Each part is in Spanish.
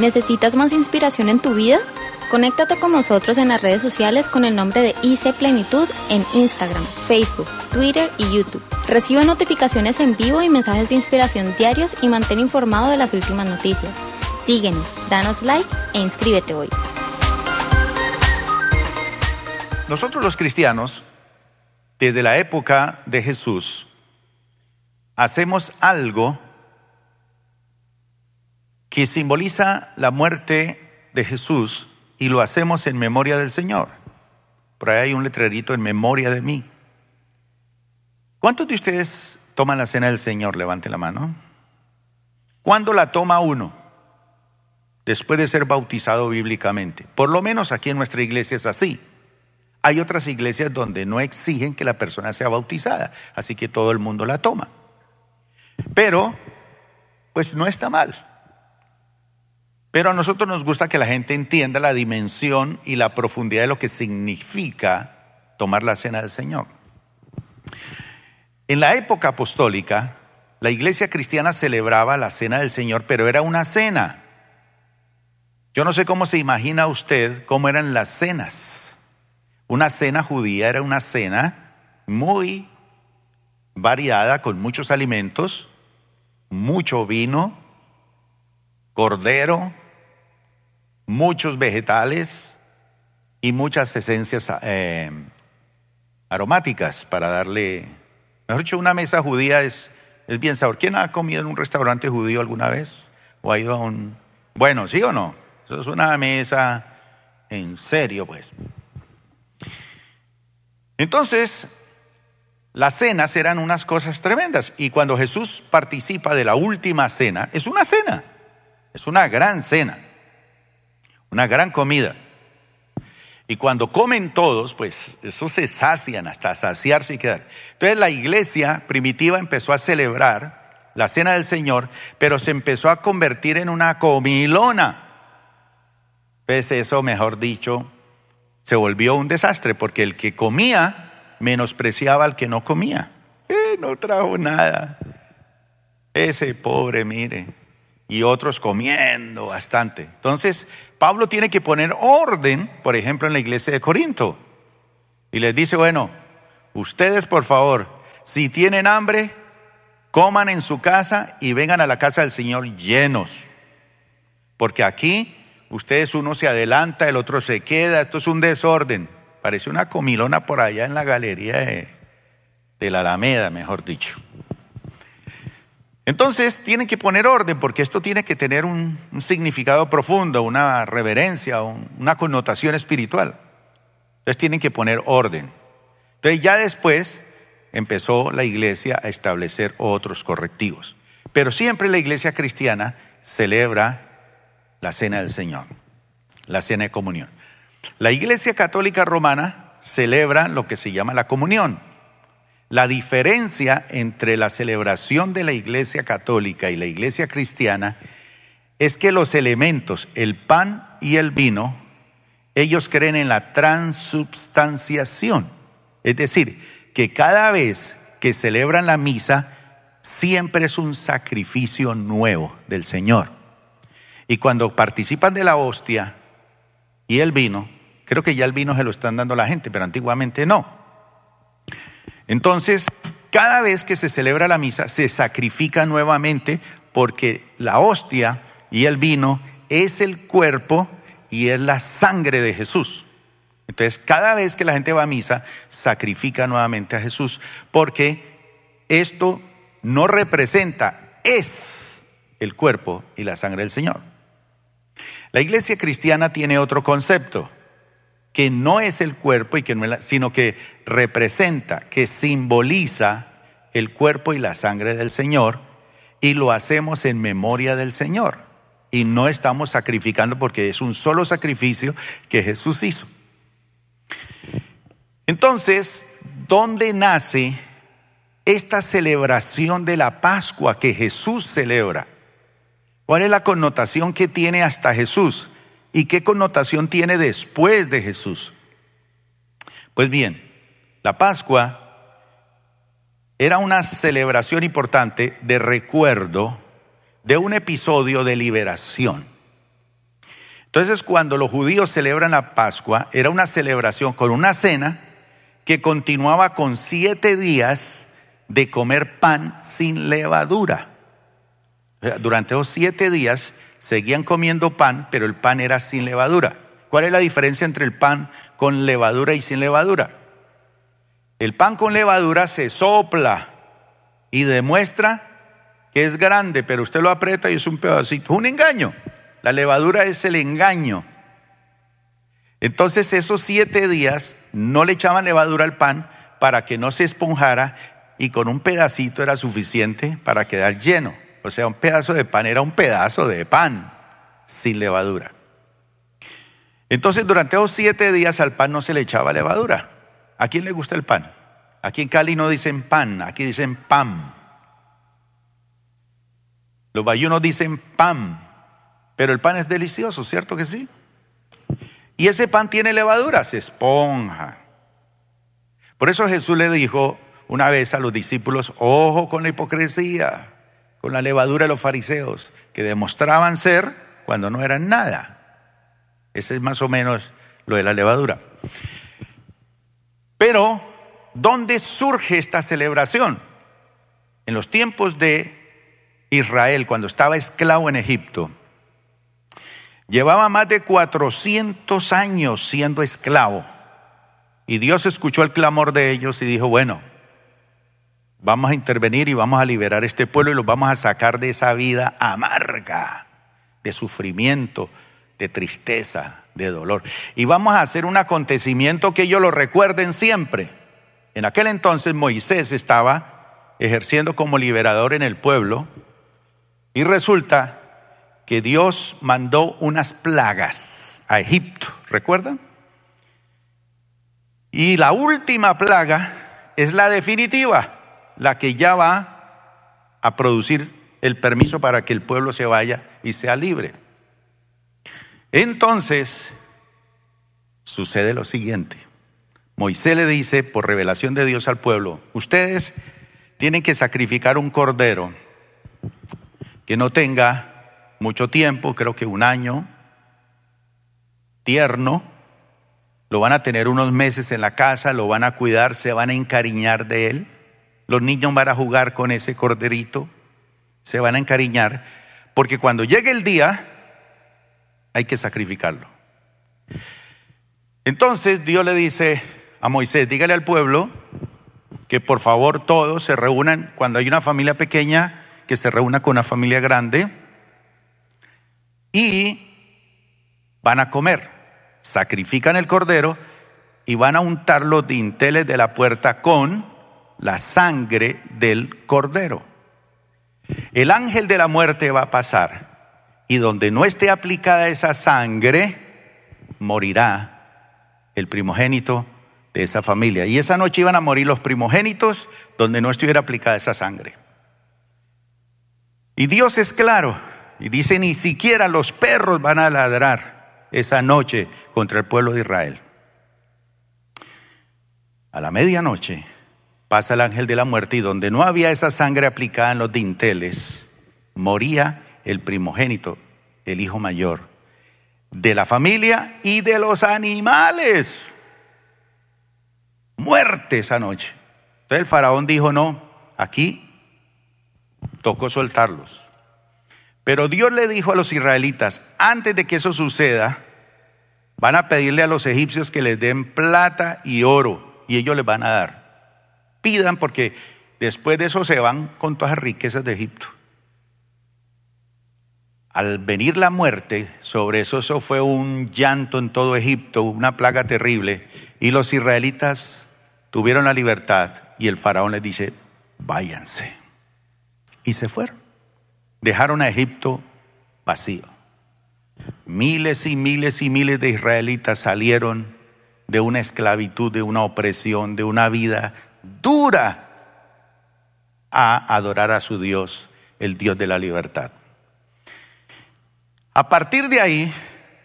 ¿Necesitas más inspiración en tu vida? Conéctate con nosotros en las redes sociales con el nombre de IC Plenitud en Instagram, Facebook, Twitter y YouTube. Recibe notificaciones en vivo y mensajes de inspiración diarios y mantén informado de las últimas noticias. Síguenos, danos like e inscríbete hoy. Nosotros los cristianos, desde la época de Jesús, hacemos algo que simboliza la muerte de Jesús y lo hacemos en memoria del Señor. Por ahí hay un letrerito en memoria de mí. ¿Cuántos de ustedes toman la cena del Señor? Levante la mano. ¿Cuándo la toma uno? Después de ser bautizado bíblicamente. Por lo menos aquí en nuestra iglesia es así. Hay otras iglesias donde no exigen que la persona sea bautizada, así que todo el mundo la toma. Pero, pues no está mal. Pero a nosotros nos gusta que la gente entienda la dimensión y la profundidad de lo que significa tomar la cena del Señor. En la época apostólica, la iglesia cristiana celebraba la cena del Señor, pero era una cena. Yo no sé cómo se imagina usted cómo eran las cenas. Una cena judía era una cena muy variada, con muchos alimentos, mucho vino, cordero, muchos vegetales y muchas esencias eh, aromáticas para darle, mejor dicho, una mesa judía es, es bien sabor. ¿Quién ha comido en un restaurante judío alguna vez? ¿O ha ido a un... Bueno, ¿sí o no? Eso es una mesa en serio, pues. Entonces, las cenas eran unas cosas tremendas. Y cuando Jesús participa de la última cena, es una cena, es una gran cena una gran comida. Y cuando comen todos, pues eso se sacian hasta saciarse y quedar. Entonces la iglesia primitiva empezó a celebrar la cena del Señor, pero se empezó a convertir en una comilona. Pues eso, mejor dicho, se volvió un desastre, porque el que comía menospreciaba al que no comía. Eh, no trajo nada. Ese pobre, mire. Y otros comiendo bastante. Entonces, Pablo tiene que poner orden, por ejemplo, en la iglesia de Corinto. Y les dice, bueno, ustedes por favor, si tienen hambre, coman en su casa y vengan a la casa del Señor llenos. Porque aquí ustedes uno se adelanta, el otro se queda, esto es un desorden. Parece una comilona por allá en la galería de, de la Alameda, mejor dicho. Entonces tienen que poner orden porque esto tiene que tener un, significado profundo, una reverencia, una connotación espiritual. Entonces tienen que poner orden. Entonces ya después empezó la iglesia a establecer otros correctivos. Pero siempre la iglesia cristiana celebra la cena del Señor, la cena de comunión. La iglesia católica romana celebra lo que se llama la comunión. La diferencia entre la celebración de la Iglesia Católica y la Iglesia Cristiana es que los elementos, el pan y el vino, ellos creen en la transubstanciación. Es decir, que cada vez que celebran la misa, siempre es un sacrificio nuevo del Señor. Y cuando participan de la hostia y el vino, creo que ya el vino se lo están dando la gente, pero antiguamente no. Entonces, cada vez que se celebra la misa, se sacrifica nuevamente porque la hostia y el vino es el cuerpo y es la sangre de Jesús. Entonces, cada vez que la gente va a misa, sacrifica nuevamente a Jesús, porque esto no representa, es el cuerpo y la sangre del Señor. La iglesia cristiana tiene otro concepto que no es el cuerpo y que no es sino que representa, que simboliza el cuerpo y la sangre del Señor y lo hacemos en memoria del Señor. Y no estamos sacrificando porque es un solo sacrificio que Jesús hizo. Entonces, ¿dónde nace esta celebración de la Pascua que Jesús celebra? ¿Cuál es la connotación que tiene hasta Jesús? ¿Y qué connotación tiene después de Jesús? Pues bien, la Pascua era una celebración importante de recuerdo de un episodio de liberación. Entonces cuando los judíos celebran la Pascua, era una celebración con una cena que continuaba con siete días de comer pan sin levadura. Durante esos siete días seguían comiendo pan, pero el pan era sin levadura. ¿Cuál es la diferencia entre el pan con levadura y sin levadura? El pan con levadura se sopla y demuestra que es grande, pero usted lo aprieta y es un pedacito. Un engaño. La levadura es el engaño. Entonces esos siete días no le echaban levadura al pan para que no se esponjara y con un pedacito era suficiente para quedar lleno. O sea, un pedazo de pan era un pedazo de pan sin levadura. Entonces durante esos siete días al pan no se le echaba levadura. ¿A quién le gusta el pan? Aquí en Cali no dicen pan, aquí dicen pan. Los bayunos dicen pan, pero el pan es delicioso, ¿cierto que sí? Y ese pan tiene levadura, se esponja. Por eso Jesús le dijo una vez a los discípulos, ojo con la hipocresía, con la levadura de los fariseos, que demostraban ser cuando no eran nada. Ese es más o menos lo de la levadura. Pero, ¿dónde surge esta celebración? En los tiempos de Israel, cuando estaba esclavo en Egipto, llevaba más de 400 años siendo esclavo. Y Dios escuchó el clamor de ellos y dijo, bueno, vamos a intervenir y vamos a liberar a este pueblo y los vamos a sacar de esa vida amarga, de sufrimiento, de tristeza, de dolor. Y vamos a hacer un acontecimiento que ellos lo recuerden siempre. En aquel entonces Moisés estaba ejerciendo como liberador en el pueblo y resulta que Dios mandó unas plagas a Egipto, ¿recuerdan? Y la última plaga es la definitiva, la que ya va a producir el permiso para que el pueblo se vaya y sea libre. Entonces, sucede lo siguiente. Moisés le dice, por revelación de Dios al pueblo, ustedes tienen que sacrificar un cordero que no tenga mucho tiempo, creo que un año, tierno, lo van a tener unos meses en la casa, lo van a cuidar, se van a encariñar de él, los niños van a jugar con ese corderito, se van a encariñar, porque cuando llegue el día hay que sacrificarlo. Entonces Dios le dice a Moisés, dígale al pueblo que por favor todos se reúnan, cuando hay una familia pequeña, que se reúna con una familia grande y van a comer, sacrifican el cordero y van a untar los dinteles de la puerta con la sangre del cordero. El ángel de la muerte va a pasar y donde no esté aplicada esa sangre, morirá el primogénito de esa familia. Y esa noche iban a morir los primogénitos donde no estuviera aplicada esa sangre. Y Dios es claro y dice, ni siquiera los perros van a ladrar esa noche contra el pueblo de Israel. A la medianoche pasa el ángel de la muerte y donde no había esa sangre aplicada en los dinteles, moría el primogénito, el hijo mayor, de la familia y de los animales. Muerte esa noche. Entonces el faraón dijo, no, aquí tocó soltarlos. Pero Dios le dijo a los israelitas, antes de que eso suceda, van a pedirle a los egipcios que les den plata y oro y ellos les van a dar. Pidan porque después de eso se van con todas las riquezas de Egipto. Al venir la muerte sobre eso, eso fue un llanto en todo Egipto, una plaga terrible, y los israelitas tuvieron la libertad y el faraón les dice, váyanse y se fueron. Dejaron a Egipto vacío. Miles y miles y miles de israelitas salieron de una esclavitud, de una opresión, de una vida dura a adorar a su Dios, el Dios de la libertad. A partir de ahí,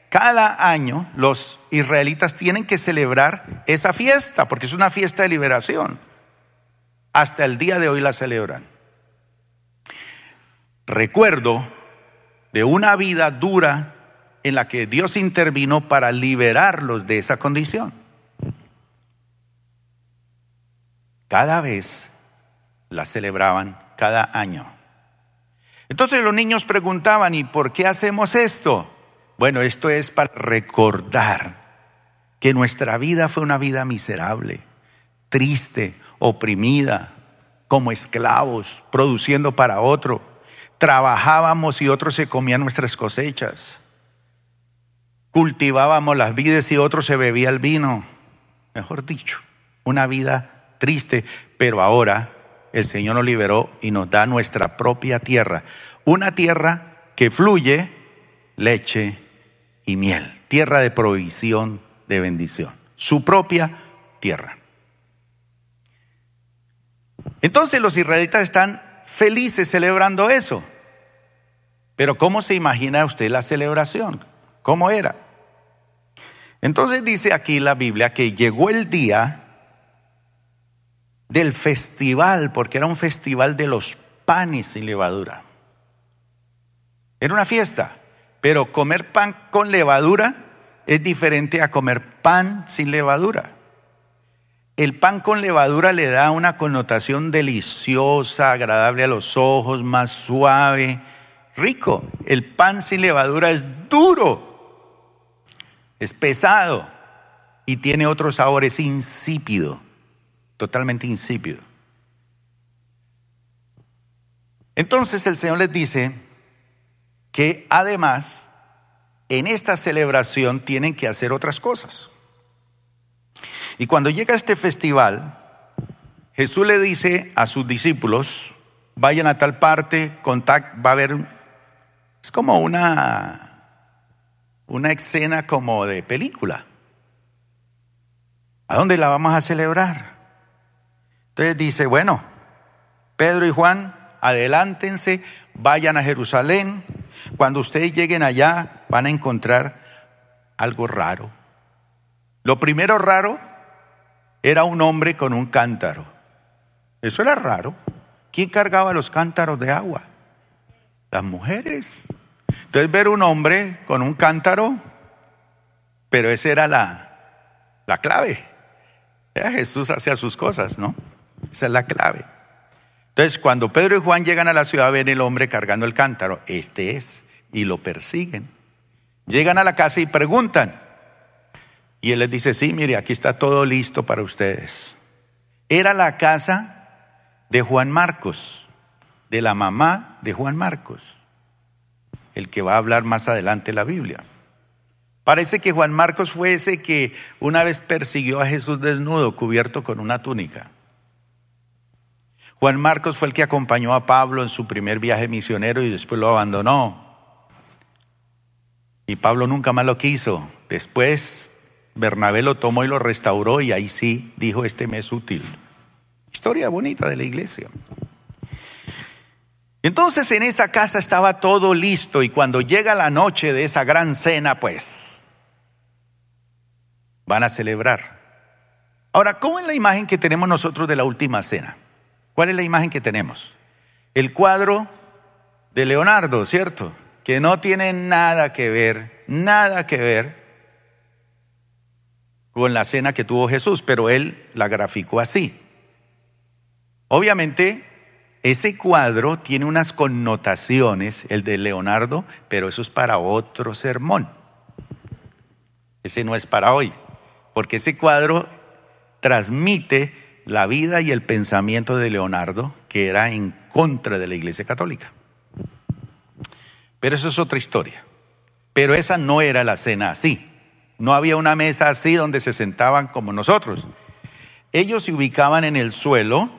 cada año los israelitas tienen que celebrar esa fiesta, porque es una fiesta de liberación. Hasta el día de hoy la celebran recuerdo de una vida dura en la que Dios intervino para liberarlos de esa condición. Cada vez la celebraban cada año. Entonces los niños preguntaban, ¿y por qué hacemos esto? Bueno, esto es para recordar que nuestra vida fue una vida miserable, triste, oprimida, como esclavos, produciendo para otro. Trabajábamos y otros se comían nuestras cosechas. Cultivábamos las vides y otros se bebía el vino. Mejor dicho, una vida triste, pero ahora el Señor nos liberó y nos da nuestra propia tierra. Una tierra que fluye leche y miel. Tierra de provisión, de bendición. Su propia tierra. Entonces los israelitas están felices celebrando eso. Pero ¿cómo se imagina usted la celebración? ¿Cómo era? Entonces dice aquí la Biblia que llegó el día del festival, porque era un festival de los panes sin levadura. Era una fiesta, pero comer pan con levadura es diferente a comer pan sin levadura. El pan con levadura le da una connotación deliciosa, agradable a los ojos, más suave, rico. El pan sin levadura es duro, es pesado y tiene otro sabor, es insípido, totalmente insípido. Entonces el Señor les dice que además en esta celebración tienen que hacer otras cosas. Y cuando llega este festival, Jesús le dice a sus discípulos, vayan a tal parte, contact, va a haber, es como una, una escena como de película. ¿A dónde la vamos a celebrar? Entonces dice, bueno, Pedro y Juan, adelántense, vayan a Jerusalén. Cuando ustedes lleguen allá, van a encontrar algo raro. Lo primero raro era un hombre con un cántaro. Eso era raro. ¿Quién cargaba los cántaros de agua? Las mujeres. Entonces ver un hombre con un cántaro, pero esa era la, la clave. Jesús hacía sus cosas, ¿no? Esa es la clave. Entonces cuando Pedro y Juan llegan a la ciudad ven el hombre cargando el cántaro. Este es. Y lo persiguen. Llegan a la casa y preguntan. Y él les dice, sí, mire, aquí está todo listo para ustedes. Era la casa de Juan Marcos, de la mamá de Juan Marcos, el que va a hablar más adelante la Biblia. Parece que Juan Marcos fue ese que una vez persiguió a Jesús desnudo, cubierto con una túnica. Juan Marcos fue el que acompañó a Pablo en su primer viaje misionero y después lo abandonó. Y Pablo nunca más lo quiso. Después Bernabé lo tomó y lo restauró y ahí sí dijo, este mes útil. Historia bonita de la iglesia. Entonces en esa casa estaba todo listo y cuando llega la noche de esa gran cena, pues van a celebrar. Ahora, ¿cómo es la imagen que tenemos nosotros de la última cena? ¿Cuál es la imagen que tenemos? El cuadro de Leonardo, ¿cierto? Que no tiene nada que ver, nada que ver con la cena que tuvo Jesús, pero él la graficó así. Obviamente, ese cuadro tiene unas connotaciones, el de Leonardo, pero eso es para otro sermón. Ese no es para hoy, porque ese cuadro transmite la vida y el pensamiento de Leonardo, que era en contra de la Iglesia Católica. Pero eso es otra historia. Pero esa no era la cena así. No había una mesa así donde se sentaban como nosotros. Ellos se ubicaban en el suelo,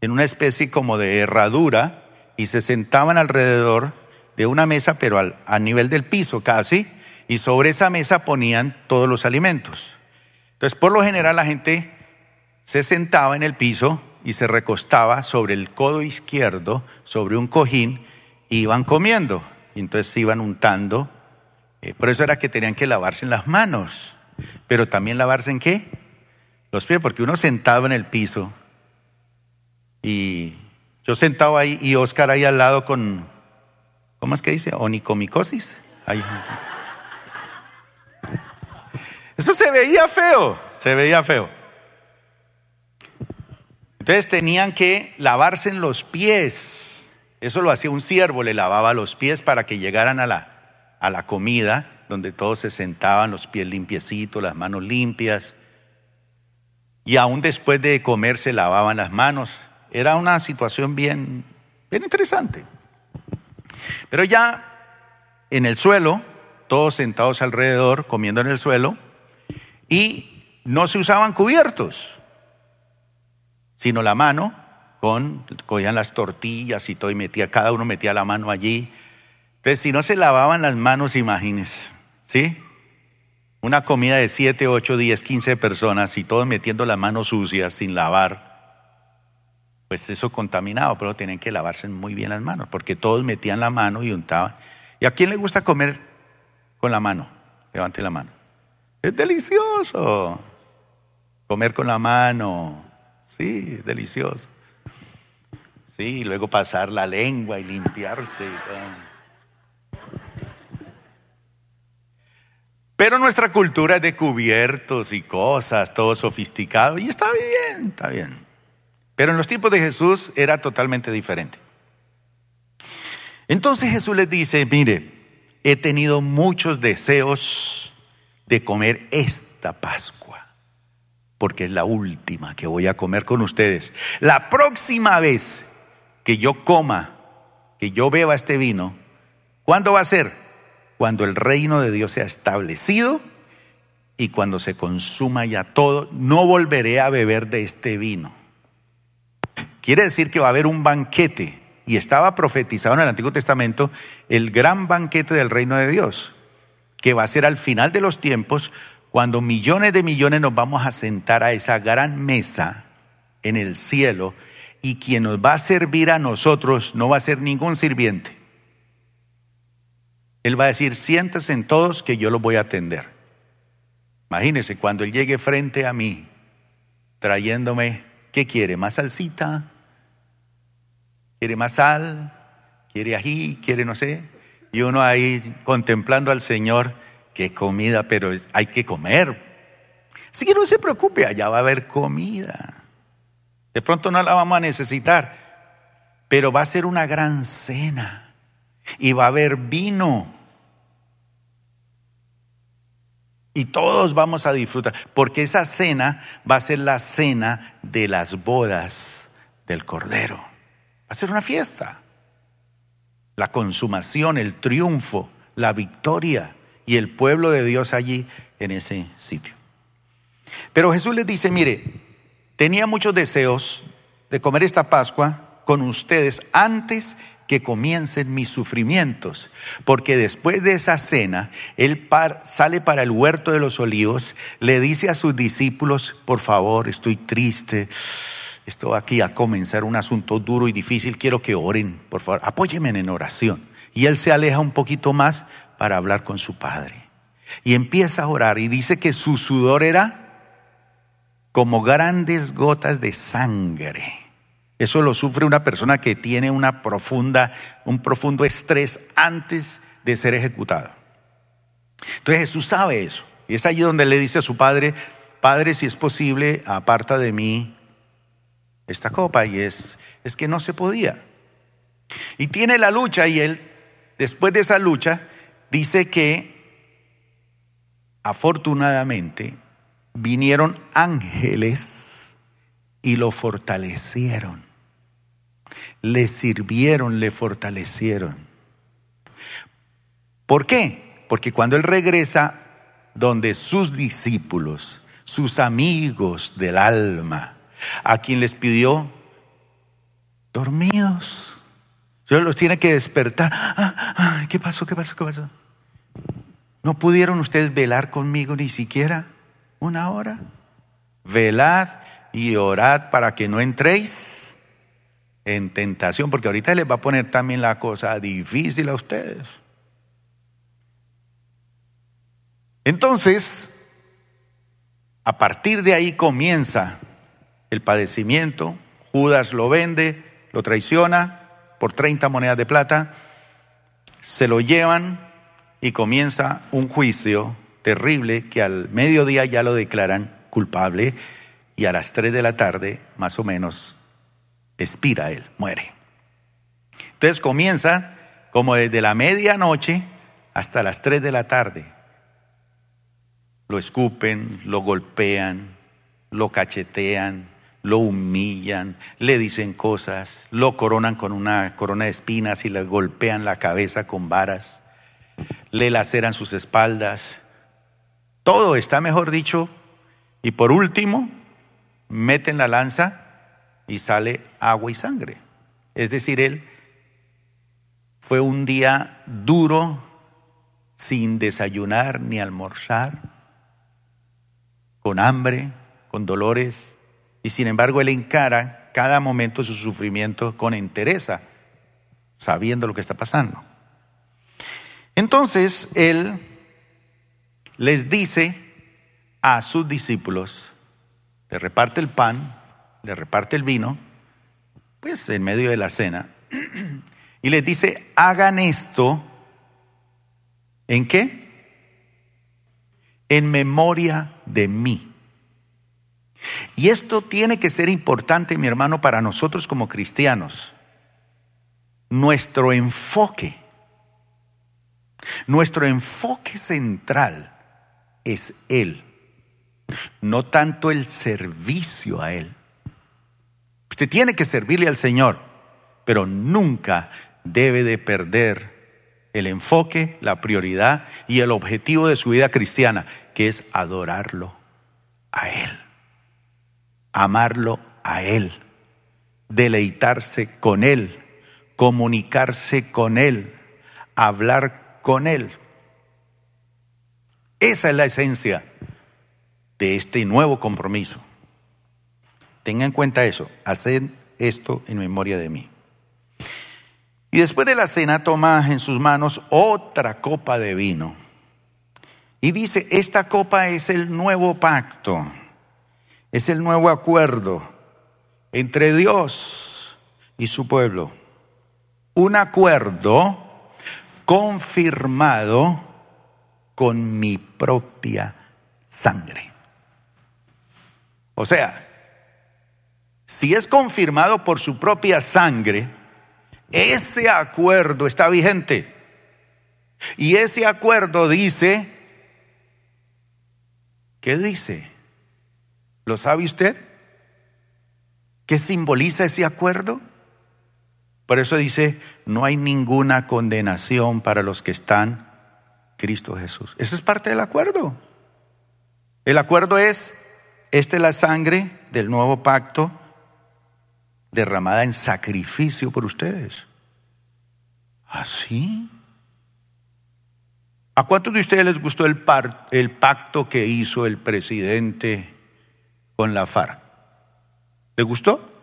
en una especie como de herradura, y se sentaban alrededor de una mesa, pero al, a nivel del piso casi, y sobre esa mesa ponían todos los alimentos. Entonces, por lo general, la gente se sentaba en el piso y se recostaba sobre el codo izquierdo, sobre un cojín, y iban comiendo. Y entonces iban untando eh, por eso era que tenían que lavarse en las manos, pero también lavarse en qué? Los pies, porque uno sentado en el piso y yo sentado ahí y Oscar ahí al lado con, ¿cómo es que dice? Onicomicosis. Eso se veía feo, se veía feo. Entonces tenían que lavarse en los pies. Eso lo hacía un siervo, le lavaba los pies para que llegaran a la, a la comida, donde todos se sentaban, los pies limpiecitos, las manos limpias. Y aún después de comer se lavaban las manos. Era una situación bien, bien interesante. Pero ya en el suelo, todos sentados alrededor, comiendo en el suelo, y no se usaban cubiertos, sino la mano con, cogían las tortillas y todo y metía, cada uno metía la mano allí. Entonces, si no se lavaban las manos, imagínense, ¿sí? Una comida de 7, 8, 10, 15 personas y todos metiendo las manos sucias sin lavar, pues eso contaminado, pero tienen que lavarse muy bien las manos, porque todos metían la mano y untaban. ¿Y a quién le gusta comer con la mano? Levante la mano. Es delicioso. Comer con la mano. Sí, delicioso. Sí, y luego pasar la lengua y limpiarse. Pero nuestra cultura es de cubiertos y cosas, todo sofisticado, y está bien, está bien. Pero en los tiempos de Jesús era totalmente diferente. Entonces Jesús les dice, mire, he tenido muchos deseos de comer esta Pascua, porque es la última que voy a comer con ustedes. La próxima vez que yo coma, que yo beba este vino, ¿cuándo va a ser? Cuando el reino de Dios sea establecido y cuando se consuma ya todo, no volveré a beber de este vino. Quiere decir que va a haber un banquete y estaba profetizado en el Antiguo Testamento el gran banquete del reino de Dios, que va a ser al final de los tiempos, cuando millones de millones nos vamos a sentar a esa gran mesa en el cielo y quien nos va a servir a nosotros no va a ser ningún sirviente. Él va a decir, siéntese en todos que yo los voy a atender. Imagínese cuando Él llegue frente a mí, trayéndome, ¿qué quiere? ¿Más salsita? quiere más sal, quiere ají, quiere no sé. Y uno ahí contemplando al Señor, qué comida, pero hay que comer. Así que no se preocupe, allá va a haber comida. De pronto no la vamos a necesitar, pero va a ser una gran cena y va a haber vino. Y todos vamos a disfrutar, porque esa cena va a ser la cena de las bodas del Cordero hacer una fiesta. La consumación, el triunfo, la victoria y el pueblo de Dios allí en ese sitio. Pero Jesús les dice, mire, tenía muchos deseos de comer esta Pascua con ustedes antes que comiencen mis sufrimientos, porque después de esa cena, Él sale para el huerto de los olivos, le dice a sus discípulos, por favor, estoy triste, esto aquí a comenzar un asunto duro y difícil, quiero que oren, por favor, apóyenme en oración. Y él se aleja un poquito más para hablar con su padre. Y empieza a orar y dice que su sudor era como grandes gotas de sangre. Eso lo sufre una persona que tiene una profunda, un profundo estrés antes de ser ejecutado. Entonces Jesús sabe eso. Y es allí donde le dice a su padre, Padre, si es posible, aparta de mí esta copa y es, es que no se podía. Y tiene la lucha y él, después de esa lucha, dice que afortunadamente vinieron ángeles y lo fortalecieron. Le sirvieron, le fortalecieron. ¿Por qué? Porque cuando él regresa donde sus discípulos, sus amigos del alma, a quien les pidió dormidos. Yo los tiene que despertar. Ah, ¿Qué pasó? ¿Qué pasó? ¿Qué pasó? ¿No pudieron ustedes velar conmigo ni siquiera una hora? Velad y orad para que no entréis en tentación, porque ahorita les va a poner también la cosa difícil a ustedes. Entonces, a partir de ahí comienza el padecimiento, Judas lo vende, lo traiciona por 30 monedas de plata, se lo llevan y comienza un juicio terrible que al mediodía ya lo declaran culpable y a las 3 de la tarde, más o menos, expira él, muere. Entonces comienza como desde la medianoche hasta las 3 de la tarde. Lo escupen, lo golpean, lo cachetean, lo humillan, le dicen cosas, lo coronan con una corona de espinas y le golpean la cabeza con varas, le laceran sus espaldas. Todo está, mejor dicho, y por último, meten la lanza y sale agua y sangre. Es decir, él fue un día duro, sin desayunar ni almorzar, con hambre, con dolores, y sin embargo él encara cada momento de su sufrimiento con entereza, sabiendo lo que está pasando. Entonces él les dice a sus discípulos, le reparte el pan, le reparte el vino, pues en medio de la cena, y les dice, hagan esto, ¿en qué? En memoria de mí. Y esto tiene que ser importante, mi hermano, para nosotros como cristianos. Nuestro enfoque, nuestro enfoque central es Él no tanto el servicio a Él. Usted tiene que servirle al Señor, pero nunca debe de perder el enfoque, la prioridad y el objetivo de su vida cristiana, que es adorarlo a Él, amarlo a Él, deleitarse con Él, comunicarse con Él, hablar con Él. Esa es la esencia de este nuevo compromiso. Tenga en cuenta eso, haced esto en memoria de mí. Y después de la cena toma en sus manos otra copa de vino. Y dice, esta copa es el nuevo pacto, es el nuevo acuerdo entre Dios y su pueblo. Un acuerdo confirmado con mi propia sangre. O sea, si es confirmado por su propia sangre, ese acuerdo está vigente. Y ese acuerdo dice, ¿qué dice? ¿Lo sabe usted? ¿Qué simboliza ese acuerdo? Por eso dice, no hay ninguna condenación para los que están Cristo Jesús. Eso es parte del acuerdo. El acuerdo es esta es la sangre del nuevo pacto derramada en sacrificio por ustedes. ¿Así? ¿A cuántos de ustedes les gustó el, el pacto que hizo el presidente con la FARC? ¿Les gustó?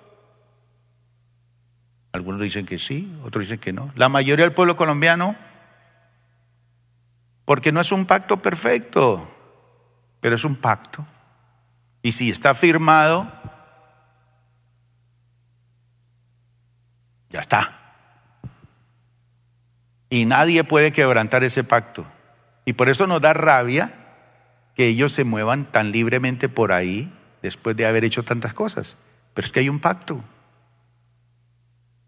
Algunos dicen que sí, otros dicen que no. La mayoría del pueblo colombiano, porque no es un pacto perfecto, pero es un pacto y si está firmado, ya está. Y nadie puede quebrantar ese pacto. Y por eso nos da rabia que ellos se muevan tan libremente por ahí después de haber hecho tantas cosas. Pero es que hay un pacto.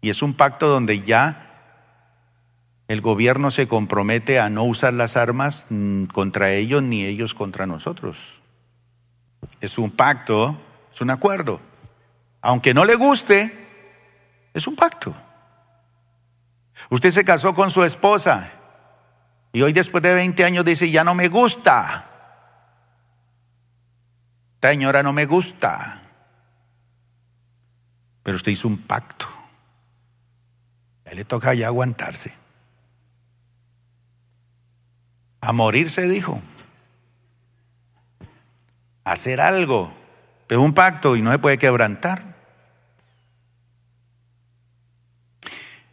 Y es un pacto donde ya el gobierno se compromete a no usar las armas mm, contra ellos ni ellos contra nosotros. Es un pacto, es un acuerdo. Aunque no le guste, es un pacto. Usted se casó con su esposa y hoy después de 20 años dice, ya no me gusta. Esta señora no me gusta. Pero usted hizo un pacto. Le toca ya aguantarse. A morir se dijo hacer algo, pero un pacto y no se puede quebrantar.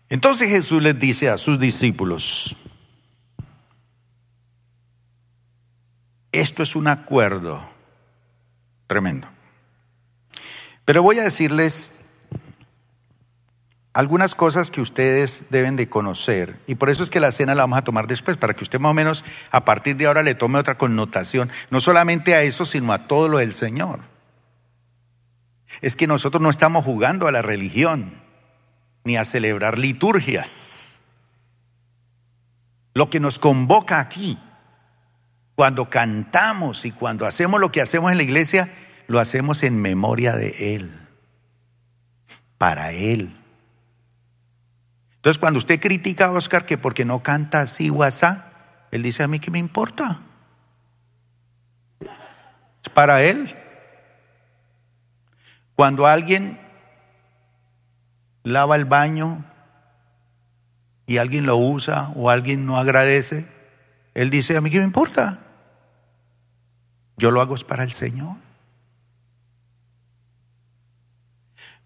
Entonces Jesús les dice a sus discípulos, esto es un acuerdo tremendo. Pero voy a decirles algunas cosas que ustedes deben de conocer, y por eso es que la cena la vamos a tomar después, para que usted más o menos a partir de ahora le tome otra connotación, no solamente a eso, sino a todo lo del Señor. Es que nosotros no estamos jugando a la religión, ni a celebrar liturgias. Lo que nos convoca aquí, cuando cantamos y cuando hacemos lo que hacemos en la iglesia, lo hacemos en memoria de Él, para Él. Entonces, cuando usted critica a Oscar que porque no canta así WhatsApp, él dice a mí que me importa. Es para él. Cuando alguien lava el baño y alguien lo usa o alguien no agradece, él dice, a mí qué me importa. Yo lo hago es para el Señor.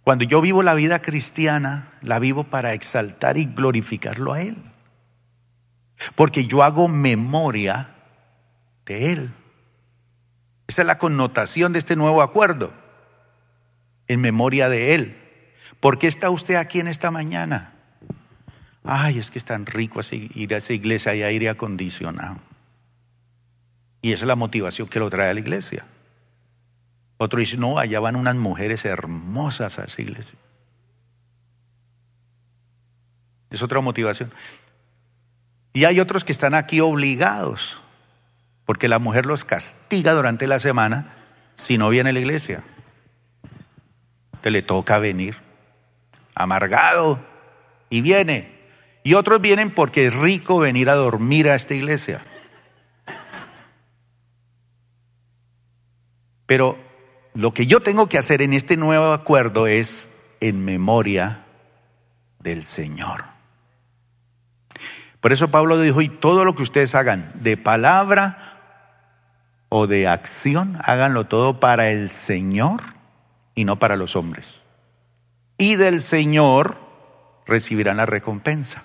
Cuando yo vivo la vida cristiana, la vivo para exaltar y glorificarlo a Él. Porque yo hago memoria de Él. Esa es la connotación de este nuevo acuerdo. En memoria de Él. ¿Por qué está usted aquí en esta mañana? Ay, es que es tan rico ir a esa iglesia y aire acondicionado. Y esa es la motivación que lo trae a la iglesia. Otro dice, no, allá van unas mujeres hermosas a esa iglesia. Es otra motivación. Y hay otros que están aquí obligados, porque la mujer los castiga durante la semana si no viene a la iglesia. Te le toca venir, amargado, y viene. Y otros vienen porque es rico venir a dormir a esta iglesia. Pero lo que yo tengo que hacer en este nuevo acuerdo es en memoria del Señor. Por eso Pablo dijo, y todo lo que ustedes hagan, de palabra o de acción, háganlo todo para el Señor y no para los hombres. Y del Señor recibirán la recompensa.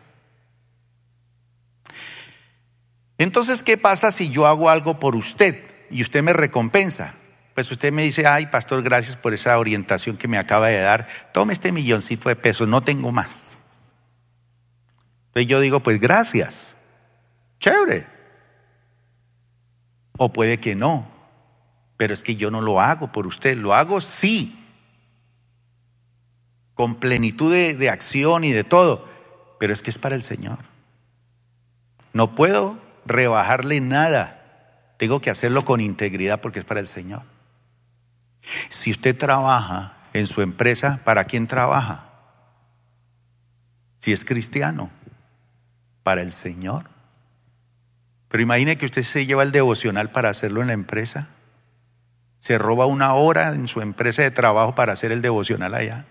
Entonces, ¿qué pasa si yo hago algo por usted y usted me recompensa? Pues usted me dice, ay, pastor, gracias por esa orientación que me acaba de dar. Tome este milloncito de pesos, no tengo más. Entonces yo digo, pues gracias. Chévere. O puede que no. Pero es que yo no lo hago por usted, lo hago sí. Con plenitud de, de acción y de todo. Pero es que es para el Señor. No puedo rebajarle nada. Tengo que hacerlo con integridad porque es para el Señor. Si usted trabaja en su empresa, ¿para quién trabaja? Si es cristiano, para el Señor. Pero imagine que usted se lleva el devocional para hacerlo en la empresa. Se roba una hora en su empresa de trabajo para hacer el devocional allá.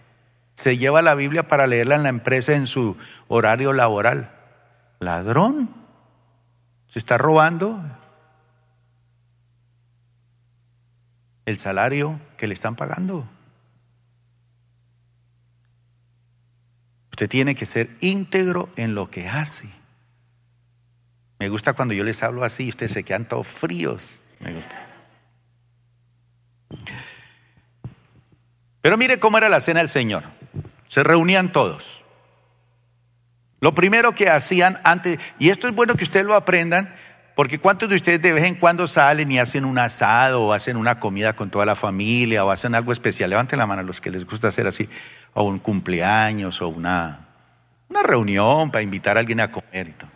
Se lleva la Biblia para leerla en la empresa en su horario laboral. Ladrón. Se está robando el salario que le están pagando. Usted tiene que ser íntegro en lo que hace. Me gusta cuando yo les hablo así y ustedes se quedan todos fríos. Me gusta. Pero mire cómo era la cena del Señor. Se reunían todos. Lo primero que hacían antes, y esto es bueno que ustedes lo aprendan, porque ¿cuántos de ustedes de vez en cuando salen y hacen un asado o hacen una comida con toda la familia o hacen algo especial? Levanten la mano a los que les gusta hacer así, o un cumpleaños o una, una reunión para invitar a alguien a comer y todo.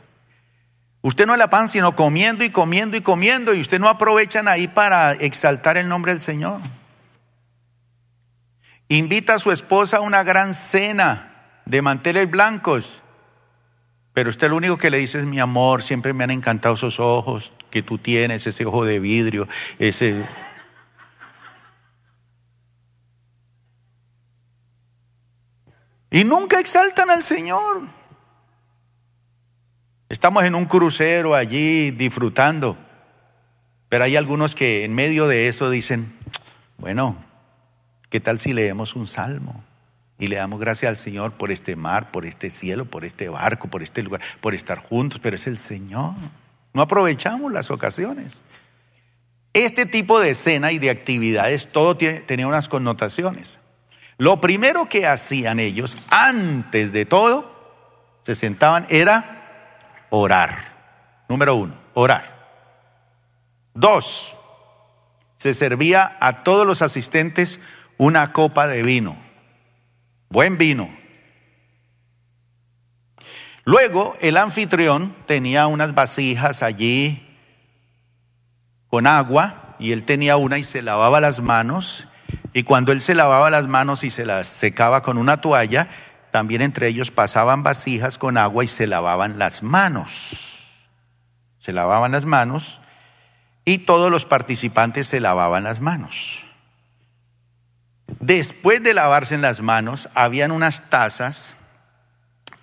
Usted no la pan, sino comiendo y comiendo y comiendo, y usted no aprovechan ahí para exaltar el nombre del Señor. Invita a su esposa a una gran cena de manteles blancos pero usted lo único que le dice es mi amor, siempre me han encantado esos ojos que tú tienes, ese ojo de vidrio, ese... Y nunca exaltan al Señor. Estamos en un crucero allí disfrutando, pero hay algunos que en medio de eso dicen, bueno, ¿qué tal si leemos un salmo? Y le damos gracias al Señor por este mar, por este cielo, por este barco, por este lugar, por estar juntos, pero es el Señor. No aprovechamos las ocasiones. Este tipo de escena y de actividades, todo tiene, tenía unas connotaciones. Lo primero que hacían ellos, antes de todo, se sentaban, era orar. Número uno, orar. Dos, se servía a todos los asistentes una copa de vino, buen vino. Luego el anfitrión tenía unas vasijas allí con agua y él tenía una y se lavaba las manos y cuando él se lavaba las manos y se las secaba con una toalla, también entre ellos pasaban vasijas con agua y se lavaban las manos. Se lavaban las manos y todos los participantes se lavaban las manos. Después de lavarse en las manos, habían unas tazas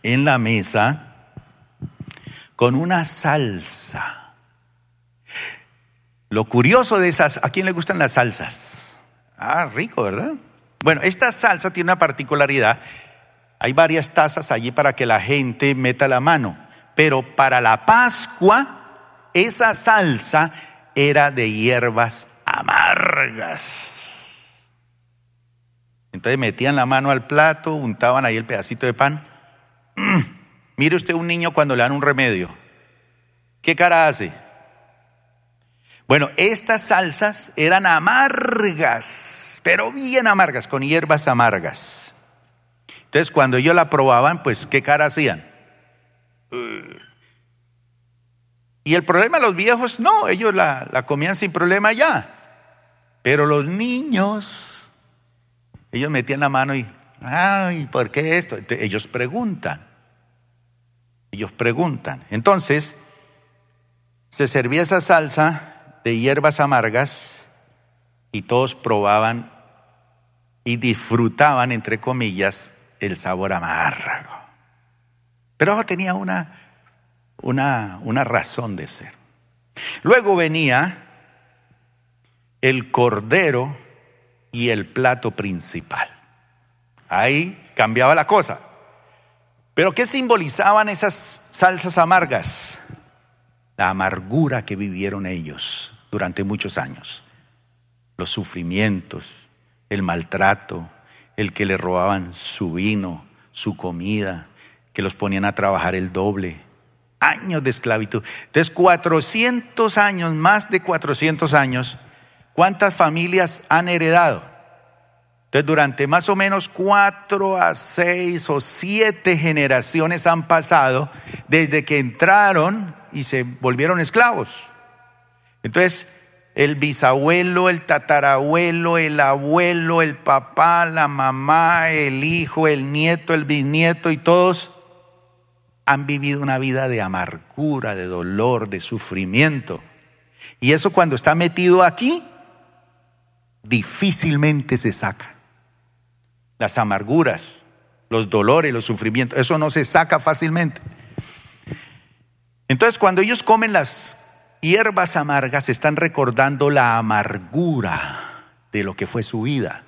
en la mesa con una salsa. Lo curioso de esas, ¿a quién le gustan las salsas? Ah, rico, ¿verdad? Bueno, esta salsa tiene una particularidad. Hay varias tazas allí para que la gente meta la mano, pero para la Pascua, esa salsa era de hierbas amargas. Entonces metían la mano al plato, untaban ahí el pedacito de pan. mire usted un niño cuando le dan un remedio. ¿Qué cara hace? Bueno, estas salsas eran amargas, pero bien amargas, con hierbas amargas. Entonces cuando ellos la probaban, pues ¿qué cara hacían? Y el problema los viejos, no, ellos la comían sin problema ya. Pero los niños, ellos metían la mano y, ay, ¿por qué esto? ellos preguntan. Ellos preguntan. Entonces, se servía esa salsa de hierbas amargas y todos probaban y disfrutaban, entre comillas, el sabor amargo. Pero tenía una, una, una razón de ser. Luego venía el cordero y el plato principal. Ahí cambiaba la cosa. Pero ¿qué simbolizaban esas salsas amargas? La amargura que vivieron ellos durante muchos años. Los sufrimientos, el maltrato, el que le robaban su vino, su comida, que los ponían a trabajar el doble, años de esclavitud. Entonces, 400 años, más de 400 años, ¿cuántas familias han heredado? Entonces, durante más o menos cuatro a seis o siete generaciones han pasado desde que entraron y se volvieron esclavos. Entonces, el bisabuelo, el tatarabuelo, el abuelo, el papá, la mamá, el hijo, el nieto, el bisnieto y todos han vivido una vida de amargura, de dolor, de sufrimiento. Y eso cuando está metido aquí, difícilmente se saca. Las amarguras, los dolores, los sufrimientos, eso no se saca fácilmente. Entonces cuando ellos comen las hierbas amargas, están recordando la amargura de lo que fue su vida.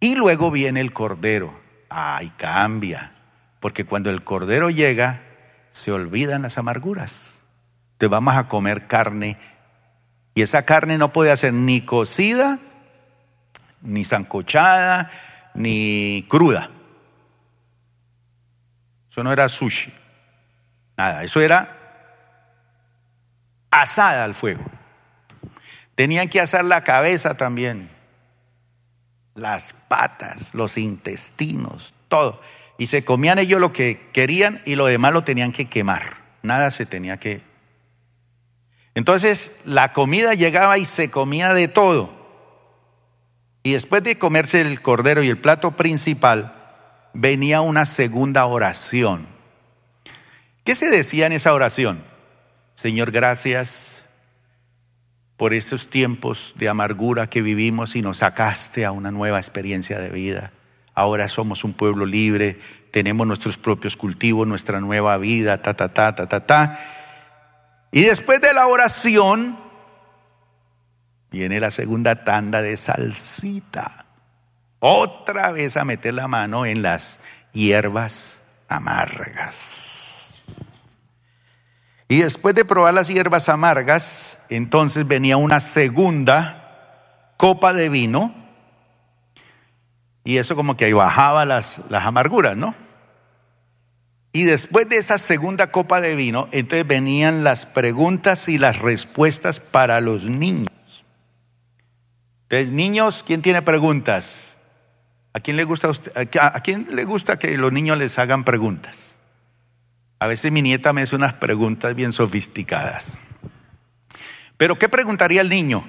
Y luego viene el cordero. Ay, cambia. Porque cuando el cordero llega, se olvidan las amarguras. Te vamos a comer carne y esa carne no puede ser ni cocida, ni zancochada, ni cruda. Eso no era sushi. Nada, eso era asada al fuego. Tenían que asar la cabeza también, las patas, los intestinos, todo y se comían ellos lo que querían y lo demás lo tenían que quemar. Nada se tenía que... Entonces la comida llegaba y se comía de todo. Y después de comerse el cordero y el plato principal, venía una segunda oración. ¿Qué se decía en esa oración? Señor, gracias por estos tiempos de amargura que vivimos y nos sacaste a una nueva experiencia de vida ahora somos un pueblo libre, tenemos nuestros propios cultivos, nuestra nueva vida, ta, ta, ta, ta, ta, ta. Y después de la oración viene la segunda tanda de salsita. Otra vez a meter la mano en las hierbas amargas. Y después de probar las hierbas amargas, entonces venía una segunda copa de vino Y eso como que ahí bajaba las, las amarguras, ¿no? Y después de esa segunda copa de vino, entonces venían las preguntas y las respuestas para los niños. Entonces, niños, ¿quién tiene preguntas? ¿A quién le gusta, a quién le gusta que los niños les hagan preguntas? A veces mi nieta me hace unas preguntas bien sofisticadas. Pero ¿qué preguntaría el niño?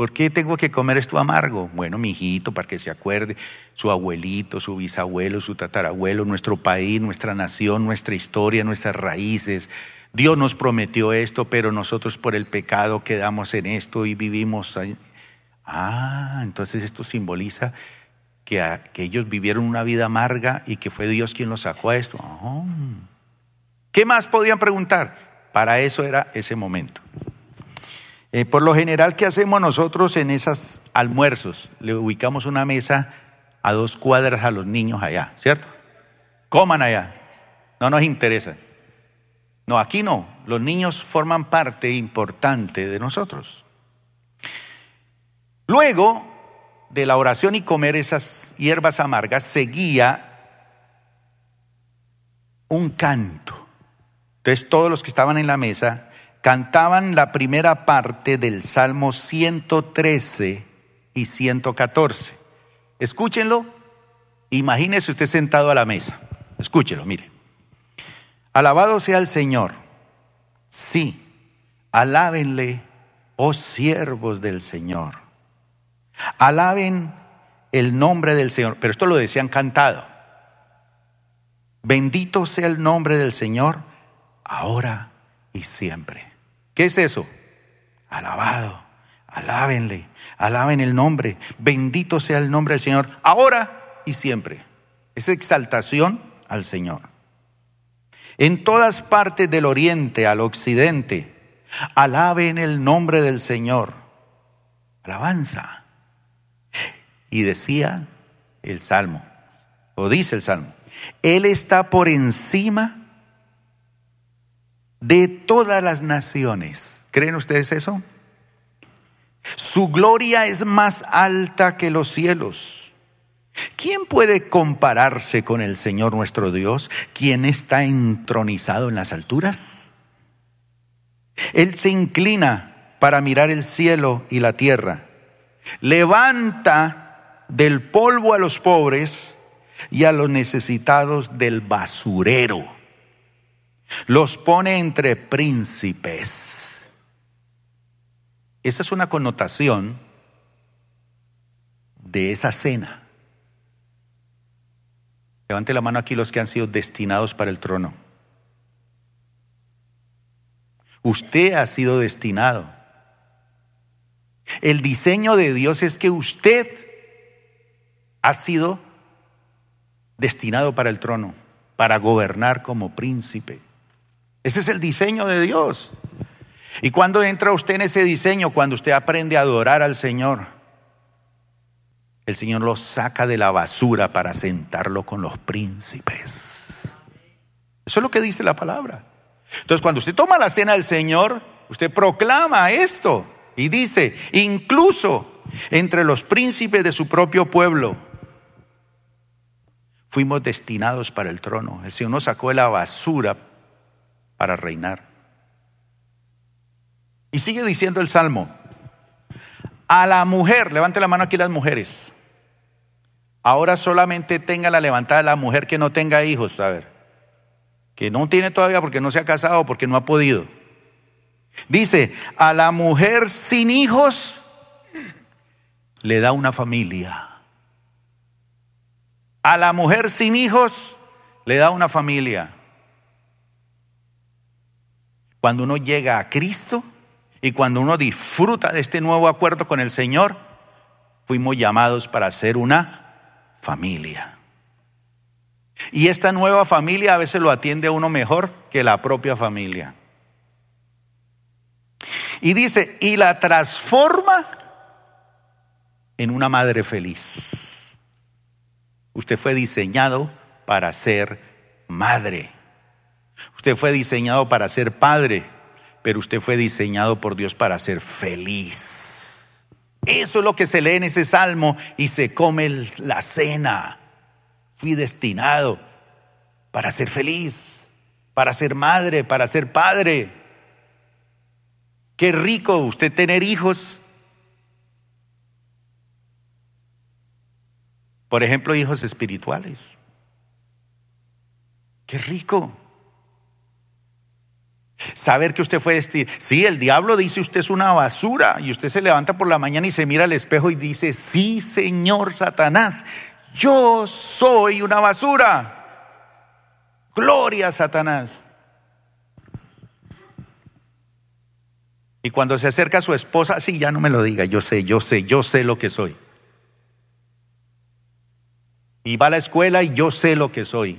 ¿Por qué tengo que comer esto amargo? Bueno, mi hijito, para que se acuerde, su abuelito, su bisabuelo, su tatarabuelo, nuestro país, nuestra nación, nuestra historia, nuestras raíces. Dios nos prometió esto, pero nosotros por el pecado quedamos en esto y vivimos. Ah, entonces esto simboliza que, que, ellos vivieron una vida amarga y que fue Dios quien los sacó a esto. Ah. ¿Qué más podían preguntar? Para eso era ese momento. Eh, por lo general, ¿qué hacemos nosotros en esos almuerzos? Le ubicamos una mesa a dos cuadras a los niños allá, ¿cierto? Coman allá. No nos interesa. No, aquí no. Los niños forman parte importante de nosotros. Luego de la oración y comer esas hierbas amargas, seguía un canto. Entonces todos los que estaban en la mesa cantaban la primera parte del Salmo 113 y 114. Escúchenlo, imagínese usted sentado a la mesa. Escúchelo, mire. Alabado sea el Señor. Sí, alábenle, oh siervos del Señor. Alaben el nombre del Señor. Pero esto lo decían cantado. Bendito sea el nombre del Señor, ahora y siempre. ¿Qué es eso? Alabado, alábenle, alaben el nombre, bendito sea el nombre del Señor, ahora y siempre. Es exaltación al Señor. En todas partes del oriente al occidente, alaben el nombre del Señor. Alabanza. Y decía el Salmo, o dice el Salmo, Él está por encima de todas las naciones. ¿Creen ustedes eso? Su gloria es más alta que los cielos. ¿Quién puede compararse con el Señor nuestro Dios, quien está entronizado en las alturas? Él se inclina para mirar el cielo y la tierra. Levanta del polvo a los pobres y a los necesitados del basurero los pone entre príncipes. Esa es una connotación de esa cena. Levante la mano aquí los que han sido destinados para el trono. Usted ha sido destinado. El diseño de Dios es que usted ha sido destinado para el trono, para gobernar como príncipe. Ese es el diseño de Dios. ¿Y cuando entra usted en ese diseño? Cuando usted aprende a adorar al Señor. El Señor lo saca de la basura para sentarlo con los príncipes. Eso es lo que dice la palabra. Entonces, cuando usted toma la cena del Señor, usted proclama esto y dice, incluso entre los príncipes de su propio pueblo, fuimos destinados para el trono. El Señor nos sacó de la basura para reinar. Y sigue diciendo el Salmo, a la mujer, levante la mano aquí las mujeres, ahora solamente tenga la levantada la mujer que no tenga hijos, a ver, que no tiene todavía porque no se ha casado, porque no ha podido. Dice, a la mujer sin hijos le da una familia. A la mujer sin hijos le da una familia. Cuando uno llega a Cristo y cuando uno disfruta de este nuevo acuerdo con el Señor, fuimos llamados para ser una familia. Y esta nueva familia a veces lo atiende a uno mejor que la propia familia. Y dice, y la transforma en una madre feliz. Usted fue diseñado para ser madre. Usted fue diseñado para ser padre, pero usted fue diseñado por Dios para ser feliz. Eso es lo que se lee en ese salmo y se come la cena. Fui destinado para ser feliz, para ser madre, para ser padre. Qué rico usted tener hijos. Por ejemplo, hijos espirituales. Qué rico. Saber que usted fue destinado. Sí, el diablo dice usted es una basura y usted se levanta por la mañana y se mira al espejo y dice, sí, Señor Satanás, yo soy una basura. Gloria a Satanás. Y cuando se acerca a su esposa, sí, ya no me lo diga, yo sé, yo sé, yo sé lo que soy. Y va a la escuela y yo sé lo que soy,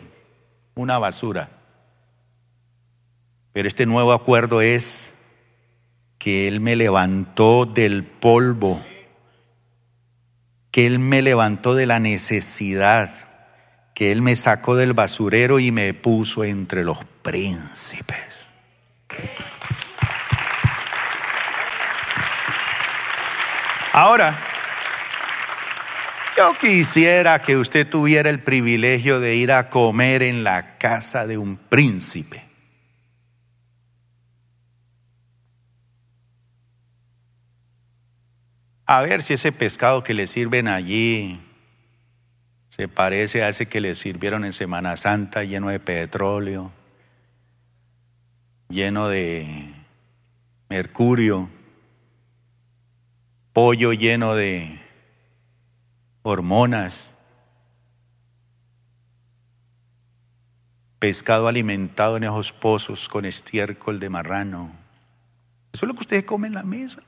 una basura. Pero este nuevo acuerdo es que Él me levantó del polvo, que Él me levantó de la necesidad, que Él me sacó del basurero y me puso entre los príncipes. Ahora, yo quisiera que usted tuviera el privilegio de ir a comer en la casa de un príncipe. A ver si ese pescado que le sirven allí se parece a ese que le sirvieron en Semana Santa lleno de petróleo, lleno de mercurio, pollo lleno de hormonas, pescado alimentado en esos pozos con estiércol de marrano. Eso es lo que ustedes comen en la mesa.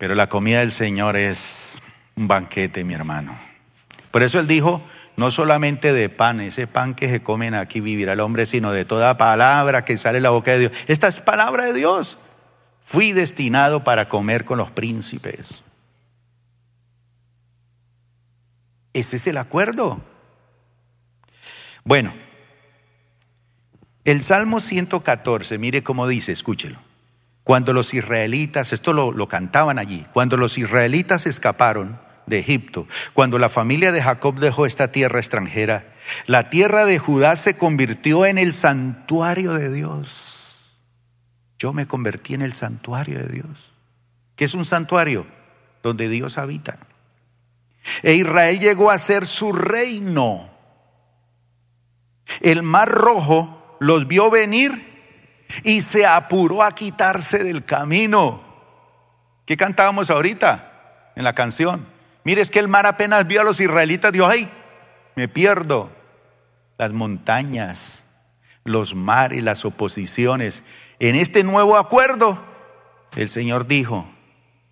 Pero la comida del Señor es un banquete, mi hermano. Por eso Él dijo, no solamente de pan, ese pan que se comen aquí vivirá el hombre, sino de toda palabra que sale de la boca de Dios. Esta es palabra de Dios. Fui destinado para comer con los príncipes. Ese es el acuerdo. Bueno, el Salmo 114, mire cómo dice, escúchelo. Cuando los israelitas, esto lo, lo, cantaban allí, cuando los israelitas escaparon de Egipto, cuando la familia de Jacob dejó esta tierra extranjera, la tierra de Judá se convirtió en el santuario de Dios. Yo me convertí en el santuario de Dios. ¿Qué es un santuario? Donde Dios habita. E Israel llegó a ser su reino. El mar rojo los vio venir y se apuró a quitarse del camino. ¿Qué cantábamos ahorita en la canción? Mire, es que el mar apenas vio a los israelitas, dijo, ay, me pierdo. Las montañas, los mares, las oposiciones. En este nuevo acuerdo, el Señor dijo,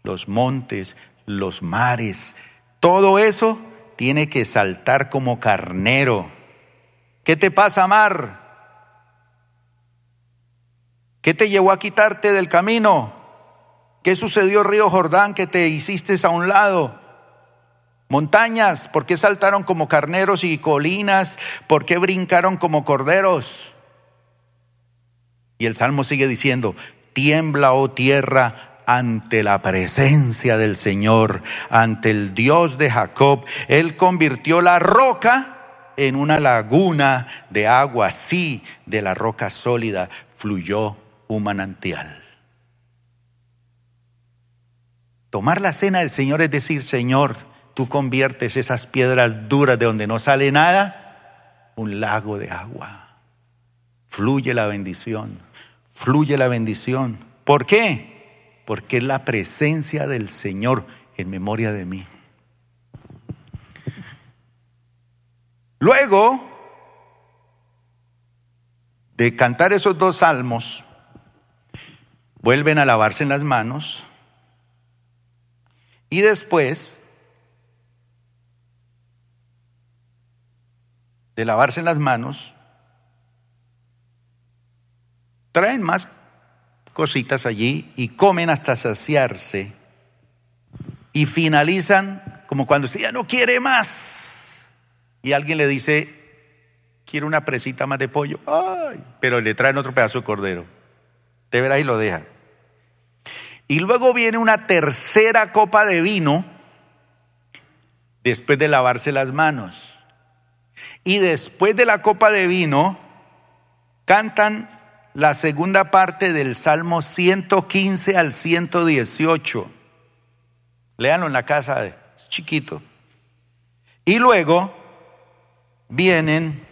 los montes, los mares, todo eso tiene que saltar como carnero. ¿Qué te pasa, mar? ¿Qué te llevó a quitarte del camino? ¿Qué sucedió, río Jordán, que te hiciste a un lado? Montañas, ¿por qué saltaron como carneros y colinas? ¿Por qué brincaron como corderos? Y el Salmo sigue diciendo, tiembla, oh tierra, ante la presencia del Señor, ante el Dios de Jacob. Él convirtió la roca en una laguna de agua, sí, de la roca sólida fluyó un manantial. Tomar la cena del Señor es decir, Señor, tú conviertes esas piedras duras de donde no sale nada, un lago de agua. Fluye la bendición, fluye la bendición. ¿Por qué? Porque es la presencia del Señor en memoria de mí. Luego de cantar esos dos salmos, vuelven a lavarse en las manos y después de lavarse en las manos, traen más cositas allí y comen hasta saciarse y finalizan como cuando usted ya no quiere más y alguien le dice, quiere una presita más de pollo, Ay, pero le traen otro pedazo de cordero. De verás y lo deja. Y luego viene una tercera copa de vino después de lavarse las manos. Y después de la copa de vino, cantan la segunda parte del Salmo 115 al 118. Léanlo en la casa, es chiquito. Y luego vienen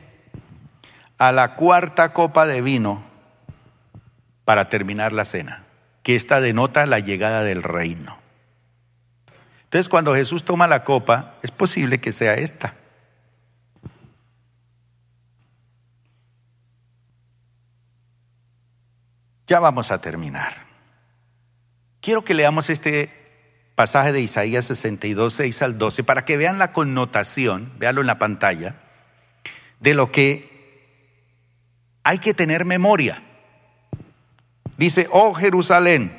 a la cuarta copa de vino para terminar la cena, que esta denota la llegada del reino. Entonces, cuando Jesús toma la copa, es posible que sea esta. Ya vamos a terminar. Quiero que leamos este pasaje de Isaías 62, 6 al 12, para que vean la connotación, véanlo en la pantalla, de lo que hay que tener memoria. Dice, oh Jerusalén,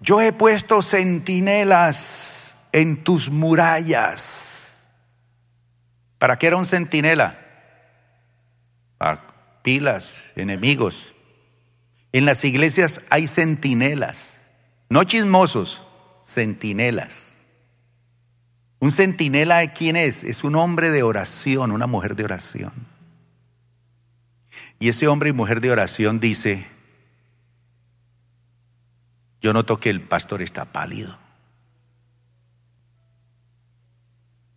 yo he puesto centinelas en tus murallas. ¿Para qué era un centinela? Para pilas, enemigos. En las iglesias hay centinelas, no chismosos, centinelas. Un centinela, ¿quién es? Es un hombre de oración, una mujer de oración. Y ese hombre y mujer de oración dice, yo noto que el pastor está pálido.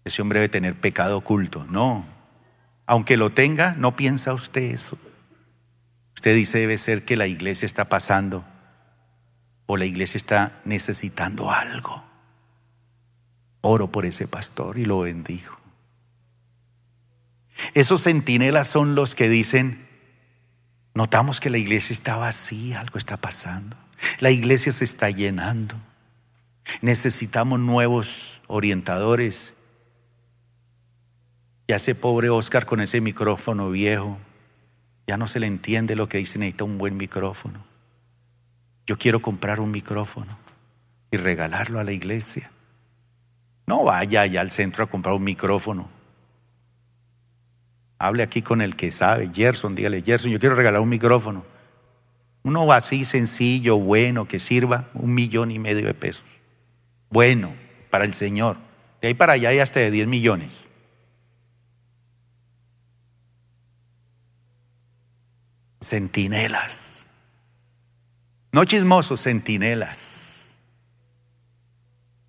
Ese hombre debe tener pecado oculto. No. Aunque lo tenga, no piensa usted eso. Usted dice debe ser que la iglesia está pasando o la iglesia está necesitando algo. Oro por ese pastor y lo bendigo. Esos centinelas son los que dicen, notamos que la iglesia está vacía, algo está pasando. La iglesia se está llenando. Necesitamos nuevos orientadores. Ya ese pobre Oscar con ese micrófono viejo, ya no se le entiende lo que dice, necesita un buen micrófono. Yo quiero comprar un micrófono y regalarlo a la iglesia. No vaya allá al centro a comprar un micrófono. Hable aquí con el que sabe, Gerson, dígale, Gerson, yo quiero regalar un micrófono. Uno así sencillo, bueno, que sirva un millón y medio de pesos. Bueno, para el Señor. De ahí para allá hay hasta de 10 millones. Centinelas. No chismosos, centinelas.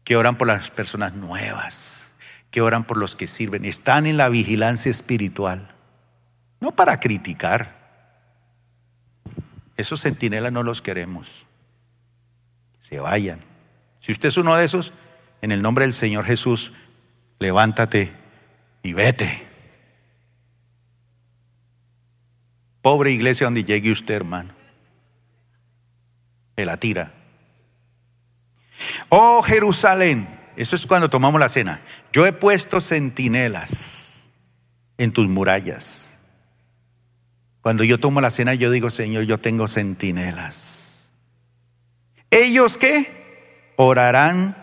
Que oran por las personas nuevas, que oran por los que sirven. Están en la vigilancia espiritual. No para criticar. Esos centinelas no los queremos. Se vayan. Si usted es uno de esos, en el nombre del Señor Jesús, levántate y vete. Pobre iglesia donde llegue usted, hermano. Se la tira. Oh Jerusalén, eso es cuando tomamos la cena. Yo he puesto centinelas en tus murallas. Cuando yo tomo la cena, yo digo, Señor, yo tengo centinelas. ¿Ellos qué? Orarán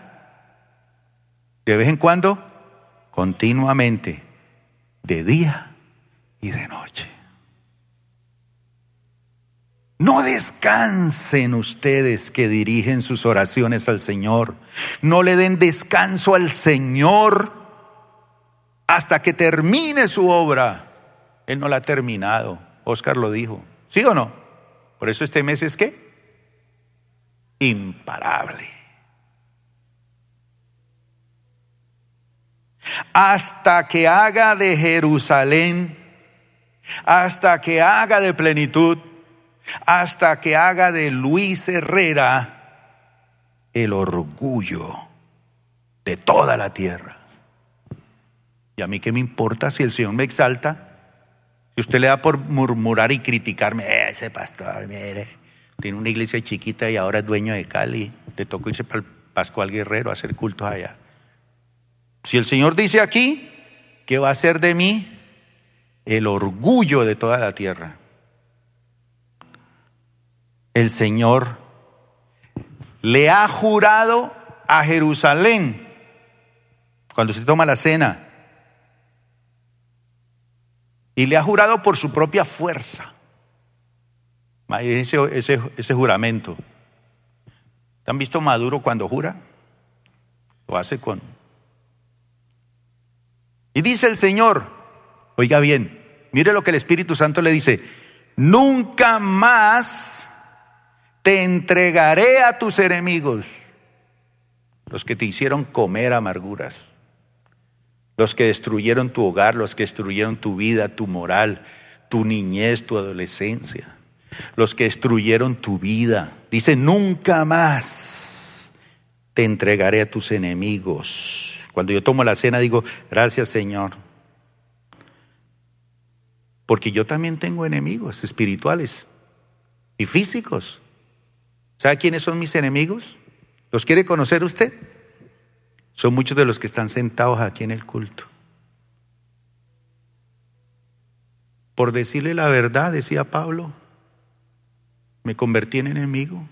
de vez en cuando, continuamente, de día y de noche. No descansen ustedes que dirigen sus oraciones al Señor. No le den descanso al Señor hasta que termine su obra. Él no la ha terminado. Oscar lo dijo. ¿Sí o no? Por eso este mes es qué? Imparable. Hasta que haga de Jerusalén, hasta que haga de plenitud hasta que haga de Luis Herrera el orgullo de toda la tierra. Y a mí qué me importa si el Señor me exalta, si usted le da por murmurar y criticarme, eh, ese pastor, mire, tiene una iglesia chiquita y ahora es dueño de Cali, le tocó irse para el Pascual Guerrero a hacer cultos allá. Si el Señor dice aquí que va a ser de mí el orgullo de toda la tierra, el Señor le ha jurado a Jerusalén cuando se toma la cena. Y le ha jurado por su propia fuerza. Ese, ese, juramento. ¿Han visto Maduro cuando jura? Lo hace con... Y dice el Señor, oiga bien, mire lo que el Espíritu Santo le dice, nunca más te entregaré a tus enemigos, los que te hicieron comer amarguras, los que destruyeron tu hogar, los que destruyeron tu vida, tu moral, tu niñez, tu adolescencia, los que destruyeron tu vida. Dice, nunca más te entregaré a tus enemigos. Cuando yo tomo la cena digo, gracias Señor, porque yo también tengo enemigos espirituales y físicos. ¿Sabe quiénes son mis enemigos? ¿Los quiere conocer usted? Son muchos de los que están sentados aquí en el culto. Por decirle la verdad, decía Pablo, me convertí en enemigo.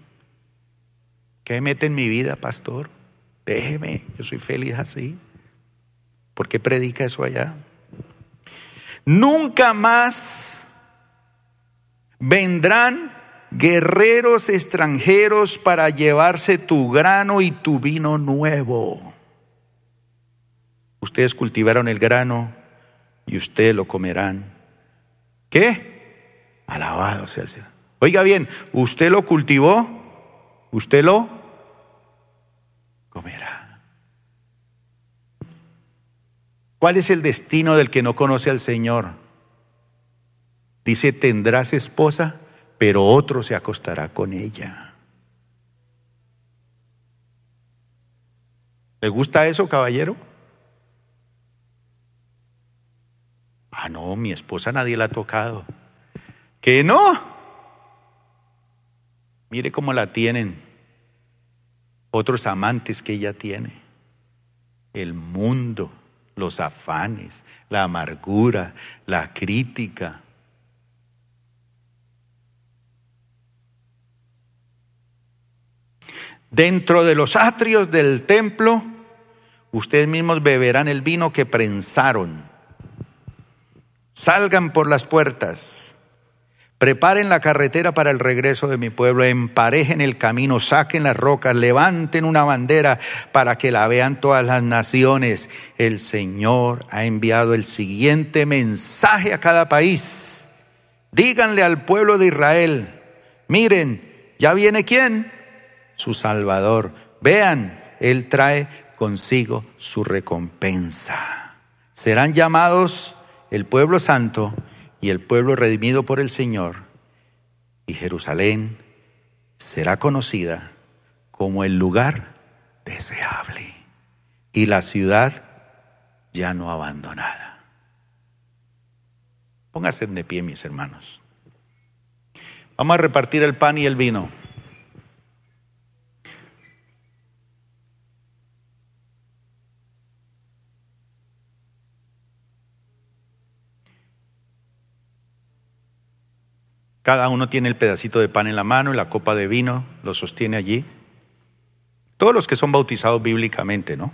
¿Qué mete en mi vida, pastor? Déjeme, yo soy feliz así. ¿Por qué predica eso allá? Nunca más vendrán guerreros extranjeros para llevarse tu grano y tu vino nuevo. Ustedes cultivaron el grano y ustedes lo comerán. ¿Qué? Alabado sea el Señor. Oiga bien, usted lo cultivó, usted lo comerá. ¿Cuál es el destino del que no conoce al Señor? Dice, tendrás esposa, pero otro se acostará con ella. ¿Le gusta eso, caballero? Ah, no, mi esposa nadie la ha tocado. ¿Que no? Mire cómo la tienen otros amantes que ella tiene. El mundo los afanes, la amargura, la crítica. Dentro de los atrios del templo, ustedes mismos beberán el vino que prensaron. Salgan por las puertas Preparen la carretera para el regreso de mi pueblo, emparejen el camino, saquen las rocas, levanten una bandera para que la vean todas las naciones. El Señor ha enviado el siguiente mensaje a cada país. Díganle al pueblo de Israel, miren, ya viene quién? Su Salvador. Vean, Él trae consigo su recompensa. Serán llamados el pueblo santo y el pueblo redimido por el Señor, y Jerusalén será conocida como el lugar deseable y la ciudad ya no abandonada. Pónganse de pie, mis hermanos. Vamos a repartir el pan y el vino. Cada uno tiene el pedacito de pan en la mano y la copa de vino, lo sostiene allí. Todos los que son bautizados bíblicamente, ¿no?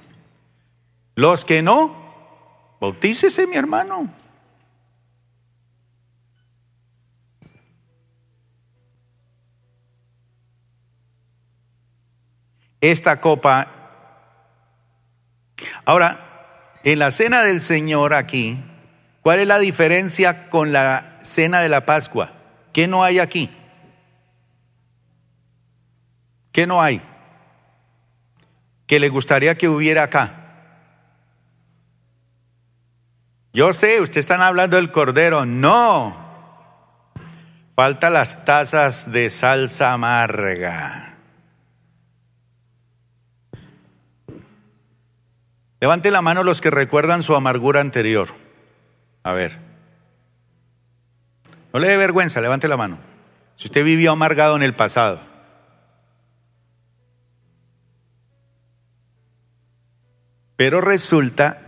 Los que no, bautícese mi hermano. Esta copa. Ahora, en la cena del Señor aquí, ¿cuál es la diferencia con la cena de la Pascua? ¿Qué no hay aquí? ¿Qué no hay? ¿Qué le gustaría que hubiera acá? Yo sé, ustedes están hablando del cordero. No. Falta las tazas de salsa amarga. Levante la mano los que recuerdan su amargura anterior. A ver. No le dé vergüenza, levante la mano. Si usted vivió amargado en el pasado. Pero resulta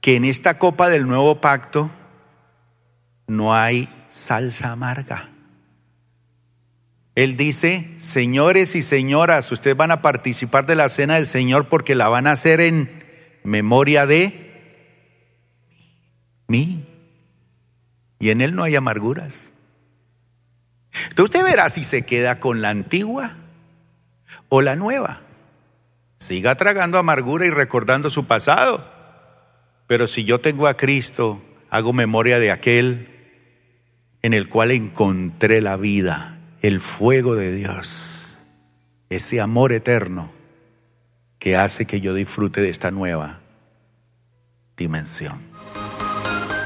que en esta copa del nuevo pacto no hay salsa amarga. Él dice, señores y señoras, ustedes van a participar de la cena del Señor porque la van a hacer en memoria de mí y en él no hay amarguras. Entonces usted verá si se queda con la antigua O la nueva. Siga tragando amargura y recordando su pasado. Pero si yo tengo a Cristo, hago memoria de aquel en el cual encontré la vida, el fuego de Dios, ese amor eterno que hace que yo disfrute de esta nueva dimensión.